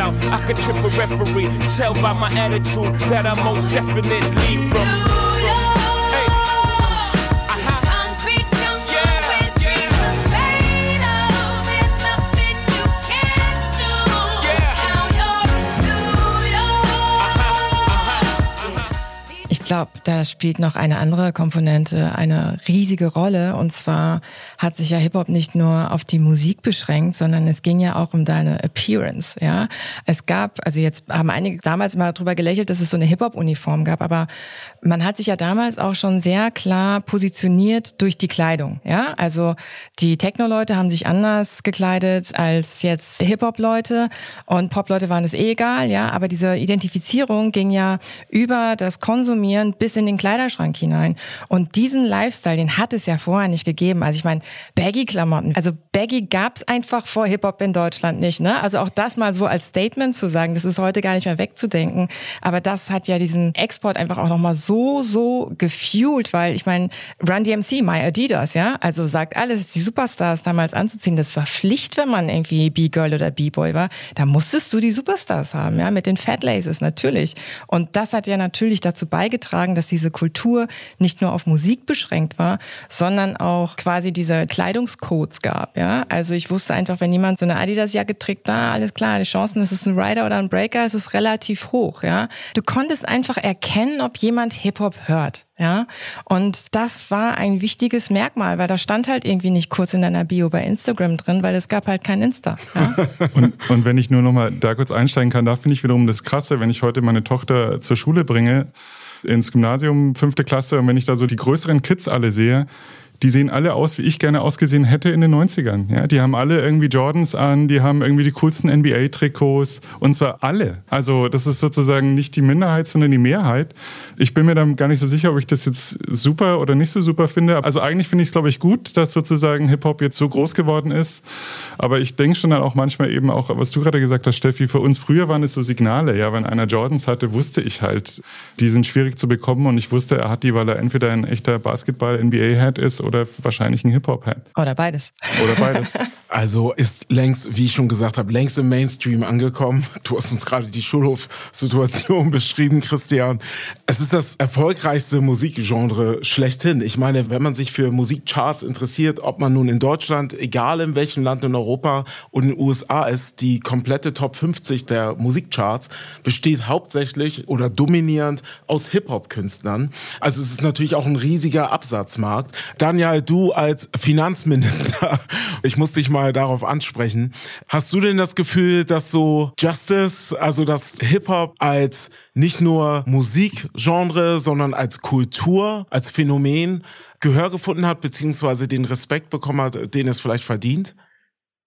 glaube, da spielt noch eine andere Komponente eine riesige Rolle. Und zwar hat sich ja Hip-Hop nicht nur auf die Musik beschränkt, sondern es ging ja auch um deine Appearance. Ja, Es gab, also jetzt haben einige damals mal drüber gelächelt, dass es so eine Hip-Hop-Uniform gab, aber man hat sich ja damals auch schon sehr klar positioniert durch die Kleidung. Ja, Also die Techno-Leute haben sich anders gekleidet als jetzt Hip-Hop-Leute und Pop-Leute waren es eh egal. Ja, Aber diese Identifizierung ging ja über das Konsumieren bis in den Kleiderschrank hinein. Und diesen Lifestyle, den hat es ja vorher nicht gegeben. Also ich meine, Baggy-Klamotten. Also Baggy gab es einfach vor Hip-Hop in Deutschland nicht. Ne? Also auch das mal so als Statement zu sagen, das ist heute gar nicht mehr wegzudenken. Aber das hat ja diesen Export einfach auch nochmal so, so gefuelt, weil ich meine, Run DMC, My Adidas, ja, also sagt alles, die Superstars damals anzuziehen, das war Pflicht, wenn man irgendwie B-Girl oder B-Boy war. Da musstest du die Superstars haben, ja, mit den Fat Laces natürlich. Und das hat ja natürlich dazu beigetragen, dass diese Kultur nicht nur auf Musik beschränkt war, sondern auch quasi diese Kleidungscodes gab, ja. Also ich wusste einfach, wenn jemand so eine Adidas-Jacke trägt, da alles klar, die Chancen, es ist ein Rider oder ein Breaker, es ist relativ hoch, ja. Du konntest einfach erkennen, ob jemand Hip-Hop hört. Ja, und das war ein wichtiges Merkmal, weil da stand halt irgendwie nicht kurz in deiner Bio bei Instagram drin, weil es gab halt kein Insta. Ja? und, und wenn ich nur noch mal da kurz einsteigen kann, da finde ich wiederum das Krasse, wenn ich heute meine Tochter zur Schule bringe, ins Gymnasium, fünfte Klasse, und wenn ich da so die größeren Kids alle sehe, die sehen alle aus, wie ich gerne ausgesehen hätte in den 90ern. Ja, die haben alle irgendwie Jordans an, die haben irgendwie die coolsten NBA-Trikots und zwar alle. Also das ist sozusagen nicht die Minderheit, sondern die Mehrheit. Ich bin mir dann gar nicht so sicher, ob ich das jetzt super oder nicht so super finde. Also eigentlich finde ich es, glaube ich, gut, dass sozusagen Hip-Hop jetzt so groß geworden ist. Aber ich denke schon dann auch manchmal eben auch, was du gerade gesagt hast, Steffi, für uns früher waren es so Signale. Ja, wenn einer Jordans hatte, wusste ich halt, die sind schwierig zu bekommen und ich wusste, er hat die, weil er entweder ein echter Basketball-NBA-Head ist oder wahrscheinlich ein Hip-Hop-Head. Oder beides. Oder beides. Also ist längst, wie ich schon gesagt habe, längst im Mainstream angekommen. Du hast uns gerade die Schulhof-Situation beschrieben, Christian. Es ist das erfolgreichste Musikgenre schlechthin. Ich meine, wenn man sich für Musikcharts interessiert, ob man nun in Deutschland, egal in welchem Land in Europa und in den USA ist, die komplette Top 50 der Musikcharts besteht hauptsächlich oder dominierend aus Hip-Hop-Künstlern. Also es ist natürlich auch ein riesiger Absatzmarkt. Daniel, du als Finanzminister, ich muss dich mal darauf ansprechen. Hast du denn das Gefühl, dass so Justice, also dass Hip-Hop als nicht nur Musikgenre, sondern als Kultur, als Phänomen Gehör gefunden hat, beziehungsweise den Respekt bekommen hat, den es vielleicht verdient?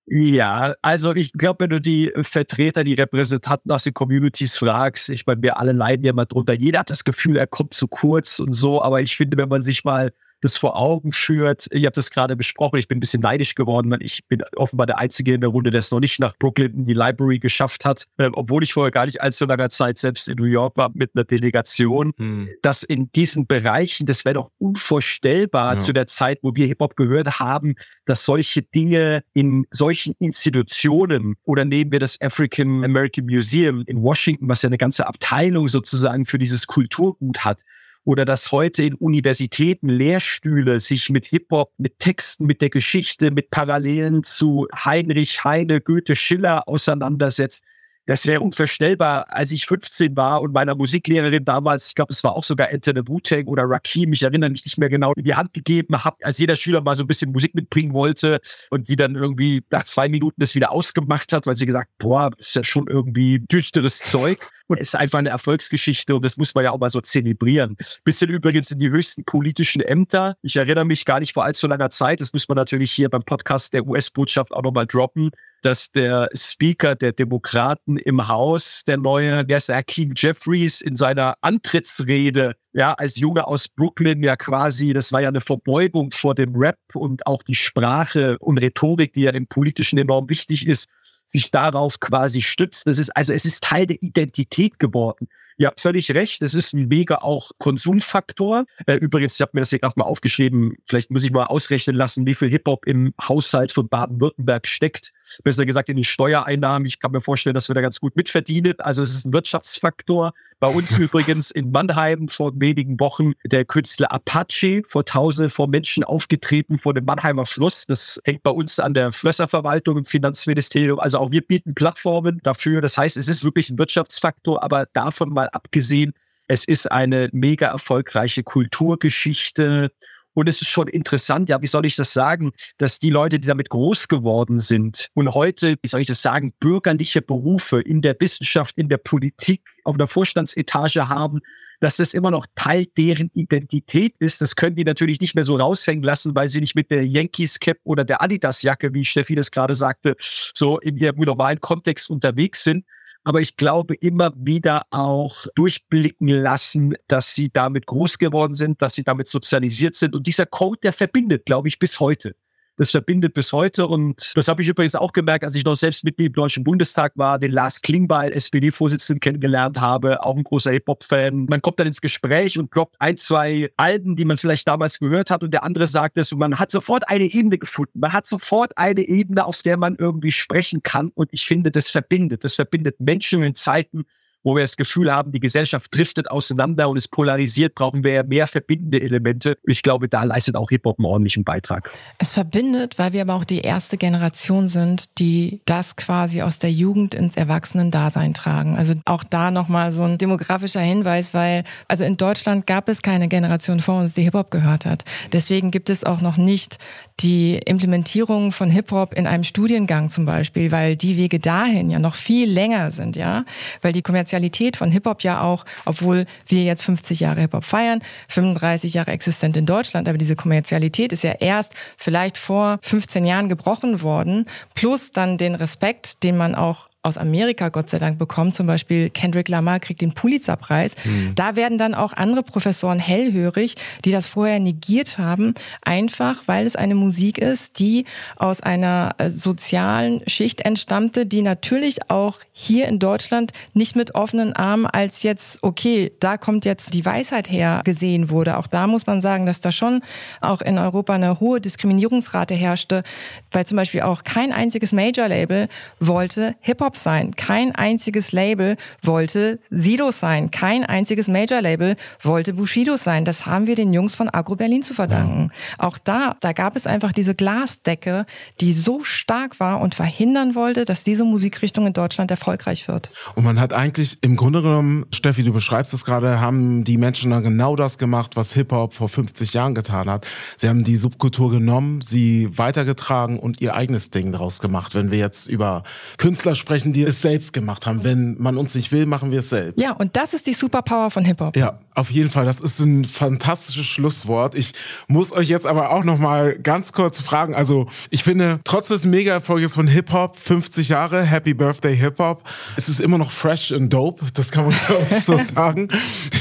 Ja, also ich glaube, wenn du die Vertreter, die Repräsentanten aus den Communities fragst, ich meine, wir alle leiden ja mal drunter. Jeder hat das Gefühl, er kommt zu kurz und so, aber ich finde, wenn man sich mal das vor Augen führt. Ich habe das gerade besprochen, ich bin ein bisschen neidisch geworden, weil ich bin offenbar der Einzige in der Runde, der es noch nicht nach Brooklyn in die Library geschafft hat, äh, obwohl ich vorher gar nicht allzu langer Zeit selbst in New York war mit einer Delegation. Hm. Dass in diesen Bereichen, das wäre doch unvorstellbar ja. zu der Zeit, wo wir Hip-Hop gehört haben, dass solche Dinge in solchen Institutionen oder nehmen wir das African American Museum in Washington, was ja eine ganze Abteilung sozusagen für dieses Kulturgut hat, oder dass heute in Universitäten Lehrstühle sich mit Hip-Hop, mit Texten, mit der Geschichte, mit Parallelen zu Heinrich Heine, Goethe, Schiller auseinandersetzt. Das wäre unvorstellbar, als ich 15 war und meiner Musiklehrerin damals, ich glaube, es war auch sogar Ente Wu-Tang oder Rakim, ich erinnere mich nicht mehr genau, in die Hand gegeben habe, als jeder Schüler mal so ein bisschen Musik mitbringen wollte und sie dann irgendwie nach zwei Minuten das wieder ausgemacht hat, weil sie gesagt, boah, ist ja schon irgendwie düsteres Zeug. Und es ist einfach eine Erfolgsgeschichte und das muss man ja auch mal so zelebrieren. Bis hin übrigens in die höchsten politischen Ämter. Ich erinnere mich gar nicht vor allzu langer Zeit, das muss man natürlich hier beim Podcast der US-Botschaft auch nochmal droppen, dass der Speaker der Demokraten im Haus, der neue, der ist Hakeem Jeffries, in seiner Antrittsrede, ja, als Junge aus Brooklyn ja quasi, das war ja eine Verbeugung vor dem Rap und auch die Sprache und Rhetorik, die ja im Politischen enorm wichtig ist, sich darauf quasi stützt. Das ist also, es ist Teil der Identität geworden. Habt völlig recht, es ist ein mega auch Konsumfaktor. Äh, übrigens, ich habe mir das hier gerade mal aufgeschrieben, vielleicht muss ich mal ausrechnen lassen, wie viel Hip-Hop im Haushalt von Baden-Württemberg steckt. Besser gesagt in den Steuereinnahmen. Ich kann mir vorstellen, dass wir da ganz gut mitverdienen. Also es ist ein Wirtschaftsfaktor. Bei uns übrigens in Mannheim vor wenigen Wochen der Künstler Apache vor tausende von Menschen aufgetreten vor dem Mannheimer Schloss. Das hängt bei uns an der Schlösserverwaltung im Finanzministerium. Also auch wir bieten Plattformen dafür. Das heißt, es ist wirklich ein Wirtschaftsfaktor, aber davon mal mal abgesehen, Es ist eine mega erfolgreiche Kulturgeschichte. Und es ist schon interessant, ja, wie soll ich das sagen, dass die Leute, die damit groß geworden sind und heute, wie soll ich das sagen, bürgerliche Berufe in der Wissenschaft, in der Politik, auf einer Vorstandsetage haben, dass das immer noch Teil deren Identität ist. Das können die natürlich nicht mehr so raushängen lassen, weil sie nicht mit der Yankees-Cap oder der Adidas-Jacke, wie Steffi das gerade sagte, so in ihrem normalen Kontext unterwegs sind. Aber ich glaube, immer wieder auch durchblicken lassen, dass sie damit groß geworden sind, dass sie damit sozialisiert sind. Und dieser Code, der verbindet, glaube ich, bis heute. Das verbindet bis heute. Und das habe ich übrigens auch gemerkt, als ich noch selbst Mitglied im Deutschen Bundestag war, den Lars Klingbeil, SPD-Vorsitzenden, kennengelernt habe, auch ein großer Hip-Hop-Fan. Man kommt dann ins Gespräch und droppt ein, zwei Alben, die man vielleicht damals gehört hat und der andere sagt es und man hat sofort eine Ebene gefunden. Man hat sofort eine Ebene, auf der man irgendwie sprechen kann. Und ich finde, das verbindet. Das verbindet Menschen in Zeiten, wo wir das Gefühl haben, die Gesellschaft driftet auseinander und ist polarisiert, brauchen wir mehr verbindende Elemente. Ich glaube, da leistet auch Hip-Hop einen ordentlichen Beitrag. Es verbindet, weil wir aber auch die erste Generation sind, die das quasi aus der Jugend ins Erwachsenen-Dasein tragen. Also auch da nochmal so ein demografischer Hinweis, weil also in Deutschland gab es keine Generation vor uns, die Hip-Hop gehört hat. Deswegen gibt es auch noch nicht die Implementierung von Hip-Hop in einem Studiengang zum Beispiel, weil die Wege dahin ja noch viel länger sind, ja, weil die kommerzielle Kommerzialität von Hip-Hop ja auch, obwohl wir jetzt 50 Jahre Hip-Hop feiern, 35 Jahre existent in Deutschland, aber diese Kommerzialität ist ja erst vielleicht vor 15 Jahren gebrochen worden, plus dann den Respekt, den man auch aus Amerika Gott sei Dank bekommen. Zum Beispiel Kendrick Lamar kriegt den Pulitzerpreis. Mhm. Da werden dann auch andere Professoren hellhörig, die das vorher negiert haben, einfach weil es eine Musik ist, die aus einer äh, sozialen Schicht entstammte, die natürlich auch hier in Deutschland nicht mit offenen Armen als jetzt, okay, da kommt jetzt die Weisheit her, gesehen wurde. Auch da muss man sagen, dass da schon auch in Europa eine hohe Diskriminierungsrate herrschte, weil zum Beispiel auch kein einziges Major-Label wollte Hip-Hop sein. Kein einziges Label wollte Sido sein. Kein einziges Major-Label wollte Bushido sein. Das haben wir den Jungs von Agro Berlin zu verdanken. Ja. Auch da, da gab es einfach diese Glasdecke, die so stark war und verhindern wollte, dass diese Musikrichtung in Deutschland erfolgreich wird. Und man hat eigentlich im Grunde genommen, Steffi, du beschreibst es gerade, haben die Menschen dann genau das gemacht, was Hip-Hop vor 50 Jahren getan hat. Sie haben die Subkultur genommen, sie weitergetragen und ihr eigenes Ding daraus gemacht. Wenn wir jetzt über Künstler sprechen, Menschen, die es selbst gemacht haben. Wenn man uns nicht will, machen wir es selbst. Ja, und das ist die Superpower von Hip-Hop. Ja, auf jeden Fall. Das ist ein fantastisches Schlusswort. Ich muss euch jetzt aber auch noch mal ganz kurz fragen. Also, ich finde, trotz des Mega-Erfolges von Hip-Hop, 50 Jahre, Happy Birthday Hip-Hop, es ist immer noch fresh and dope. Das kann man, glaube ich, so sagen.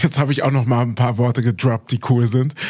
Jetzt habe ich auch noch mal ein paar Worte gedroppt, die cool sind.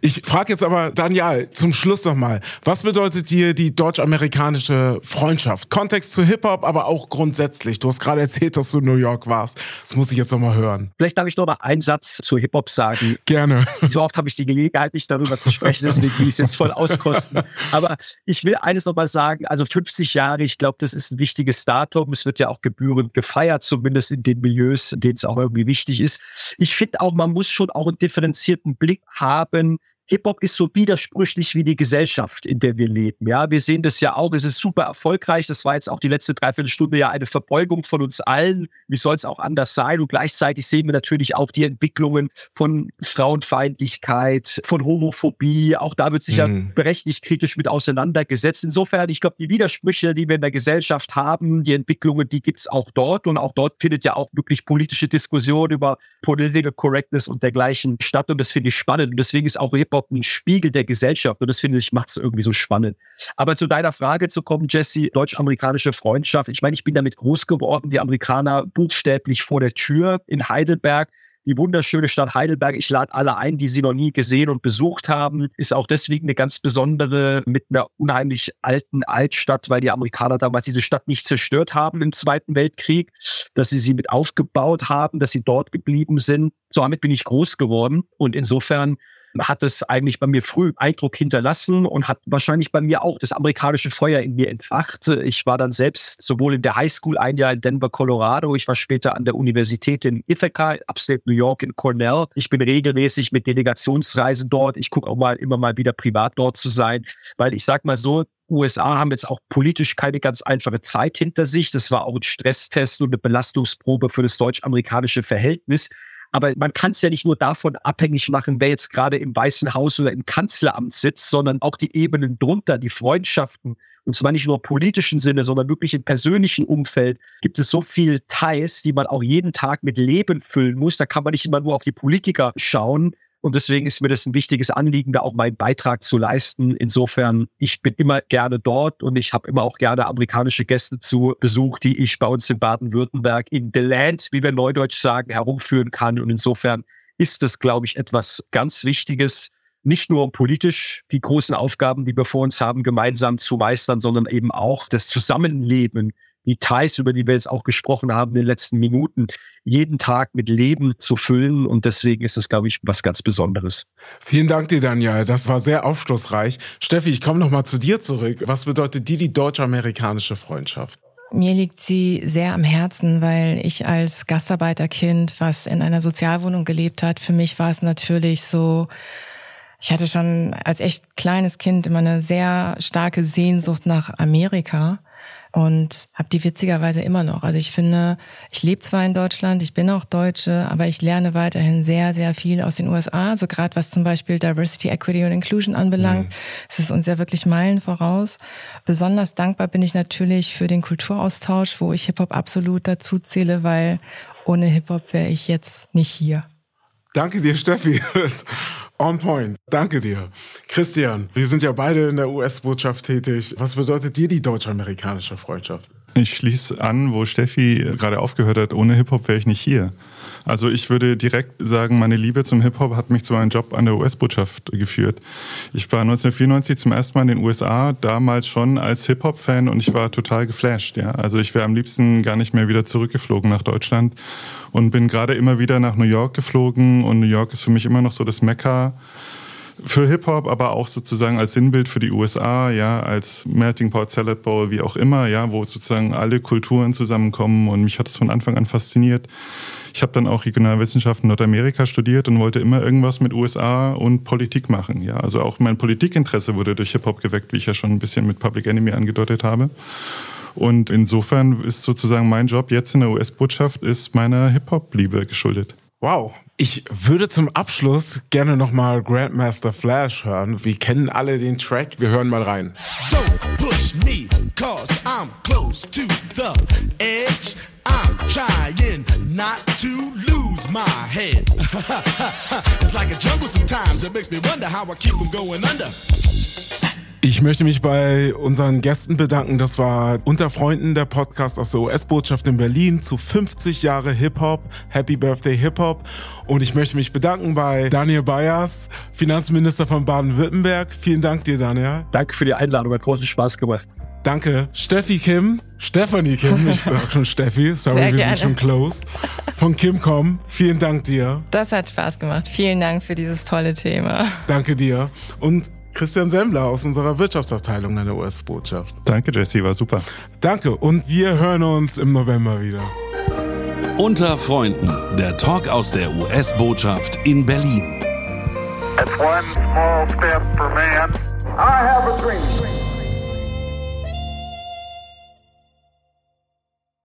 Ich frage jetzt aber, Daniel, zum Schluss noch mal. Was bedeutet dir die deutsch-amerikanische Freundschaft? Kontext zu Hip-Hop, aber auch grundsätzlich. Du hast gerade erzählt, dass du in New York warst. Das muss ich jetzt noch mal hören. Vielleicht darf ich noch mal einen Satz zu Hip-Hop sagen. Gerne. So oft habe ich die Gelegenheit, nicht darüber zu sprechen, deswegen will ich es jetzt voll auskosten. Aber ich will eines noch mal sagen, also 50 Jahre, ich glaube, das ist ein wichtiges Datum. Es wird ja auch gebührend gefeiert, zumindest in den Milieus, in denen es auch irgendwie wichtig ist. Ich finde auch, man muss schon auch einen differenzierten Blick haben, Hip-Hop ist so widersprüchlich wie die Gesellschaft, in der wir leben. Ja, wir sehen das ja auch. Es ist super erfolgreich. Das war jetzt auch die letzte Dreiviertelstunde ja eine Verbeugung von uns allen. Wie soll es auch anders sein? Und gleichzeitig sehen wir natürlich auch die Entwicklungen von Frauenfeindlichkeit, von Homophobie. Auch da wird sich mhm. ja berechtigt kritisch mit auseinandergesetzt. Insofern, ich glaube, die Widersprüche, die wir in der Gesellschaft haben, die Entwicklungen, die gibt es auch dort. Und auch dort findet ja auch wirklich politische Diskussion über Political Correctness und dergleichen statt. Und das finde ich spannend. Und deswegen ist auch Hip-Hop Hip-Hop ein Spiegel der Gesellschaft. Und das finde ich, macht es irgendwie so spannend. Aber zu deiner Frage zu kommen, Jesse, deutsch-amerikanische Freundschaft. Ich meine, ich bin damit groß geworden, die Amerikaner buchstäblich vor der Tür in Heidelberg die wunderschöne Stadt Heidelberg. Ich lade alle ein, die sie noch nie gesehen und besucht haben. Ist auch deswegen eine ganz besondere mit einer unheimlich alten Altstadt, weil die Amerikaner damals diese Stadt nicht zerstört haben im Zweiten Weltkrieg, dass sie sie mit aufgebaut haben, dass sie dort geblieben sind. So damit bin ich groß geworden und insofern hat es eigentlich bei mir früh Eindruck hinterlassen und hat wahrscheinlich bei mir auch das amerikanische Feuer in mir entfacht. Ich war dann selbst sowohl in der Highschool ein Jahr in Denver, Colorado. Ich war später an der Universität in Ithaca, upstate New York in Cornell. Ich bin regelmäßig mit Delegationsreisen dort. Ich gucke auch mal immer mal wieder privat dort zu sein, weil ich sag mal so, USA haben jetzt auch politisch keine ganz einfache Zeit hinter sich. Das war auch ein Stresstest und eine Belastungsprobe für das deutsch-amerikanische Verhältnis. Aber man kann es ja nicht nur davon abhängig machen, wer jetzt gerade im Weißen Haus oder im Kanzleramt sitzt, sondern auch die Ebenen drunter, die Freundschaften. Und zwar nicht nur im politischen Sinne, sondern wirklich im persönlichen Umfeld gibt es so viel Teils, die man auch jeden Tag mit Leben füllen muss. Da kann man nicht immer nur auf die Politiker schauen, und deswegen ist mir das ein wichtiges Anliegen, da auch meinen Beitrag zu leisten. Insofern, ich bin immer gerne dort und ich habe immer auch gerne amerikanische Gäste zu Besuch, die ich bei uns in Baden-Württemberg in The Land, wie wir neudeutsch sagen, herumführen kann. Und insofern ist das, glaube ich, etwas ganz Wichtiges, nicht nur politisch die großen Aufgaben, die wir vor uns haben, gemeinsam zu meistern, sondern eben auch das Zusammenleben Details, über die wir jetzt auch gesprochen haben in den letzten Minuten, jeden Tag mit Leben zu füllen. Und deswegen ist es, glaube ich, was ganz Besonderes. Vielen Dank dir, Daniel. Das war sehr aufschlussreich. Steffi, ich komme nochmal zu dir zurück. Was bedeutet dir die deutsch-amerikanische Freundschaft? Mir liegt sie sehr am Herzen, weil ich als Gastarbeiterkind, was in einer Sozialwohnung gelebt hat, für mich war es natürlich so, ich hatte schon als echt kleines Kind immer eine sehr starke Sehnsucht nach Amerika und habe die witzigerweise immer noch. Also ich finde, ich lebe zwar in Deutschland, ich bin auch Deutsche, aber ich lerne weiterhin sehr, sehr viel aus den USA. So gerade was zum Beispiel Diversity, Equity und Inclusion anbelangt, mhm. es ist uns ja wirklich Meilen voraus. Besonders dankbar bin ich natürlich für den Kulturaustausch, wo ich Hip-Hop absolut dazu zähle, weil ohne Hip-Hop wäre ich jetzt nicht hier. Danke dir, Steffi. On point. Danke dir. Christian, wir sind ja beide in der US-Botschaft tätig. Was bedeutet dir die deutsch-amerikanische Freundschaft? Ich schließe an, wo Steffi gerade aufgehört hat. Ohne Hip-Hop wäre ich nicht hier. Also ich würde direkt sagen, meine Liebe zum Hip-Hop hat mich zu meinem Job an der US-Botschaft geführt. Ich war 1994 zum ersten Mal in den USA, damals schon als Hip-Hop-Fan und ich war total geflasht. Ja? Also ich wäre am liebsten gar nicht mehr wieder zurückgeflogen nach Deutschland und bin gerade immer wieder nach New York geflogen und New York ist für mich immer noch so das Mekka für Hip-Hop, aber auch sozusagen als Sinnbild für die USA, ja, als Melting Pot, Salad Bowl, wie auch immer, ja, wo sozusagen alle Kulturen zusammenkommen und mich hat es von Anfang an fasziniert. Ich habe dann auch Regionalwissenschaften Nordamerika studiert und wollte immer irgendwas mit USA und Politik machen. Ja, also auch mein Politikinteresse wurde durch Hip-Hop geweckt, wie ich ja schon ein bisschen mit Public Enemy angedeutet habe. Und insofern ist sozusagen mein Job jetzt in der US-Botschaft ist meiner Hip-Hop-Liebe geschuldet. Wow. Ich würde zum Abschluss gerne nochmal Grandmaster Flash hören. Wir kennen alle den Track. Wir hören mal rein. Don't push me, cause I'm close to the edge. I'm trying not to lose my head. it's like a jungle sometimes. It makes me wonder how I keep from going under. Ich möchte mich bei unseren Gästen bedanken. Das war unter Freunden der Podcast aus der US-Botschaft in Berlin zu 50 Jahre Hip-Hop. Happy Birthday Hip-Hop. Und ich möchte mich bedanken bei Daniel Bayers, Finanzminister von Baden-Württemberg. Vielen Dank dir, Daniel. Danke für die Einladung. Hat großen Spaß gemacht. Danke. Steffi Kim, Stephanie Kim, ich sag schon Steffi, sorry, Sehr wir gerne. sind schon close. Von Kimcom, vielen Dank dir. Das hat Spaß gemacht. Vielen Dank für dieses tolle Thema. Danke dir. Und Christian Semmler aus unserer Wirtschaftsabteilung in der US-Botschaft. Danke, Jesse, war super. Danke und wir hören uns im November wieder. Unter Freunden, der Talk aus der US-Botschaft in Berlin. It's one small step for man. I have a dream.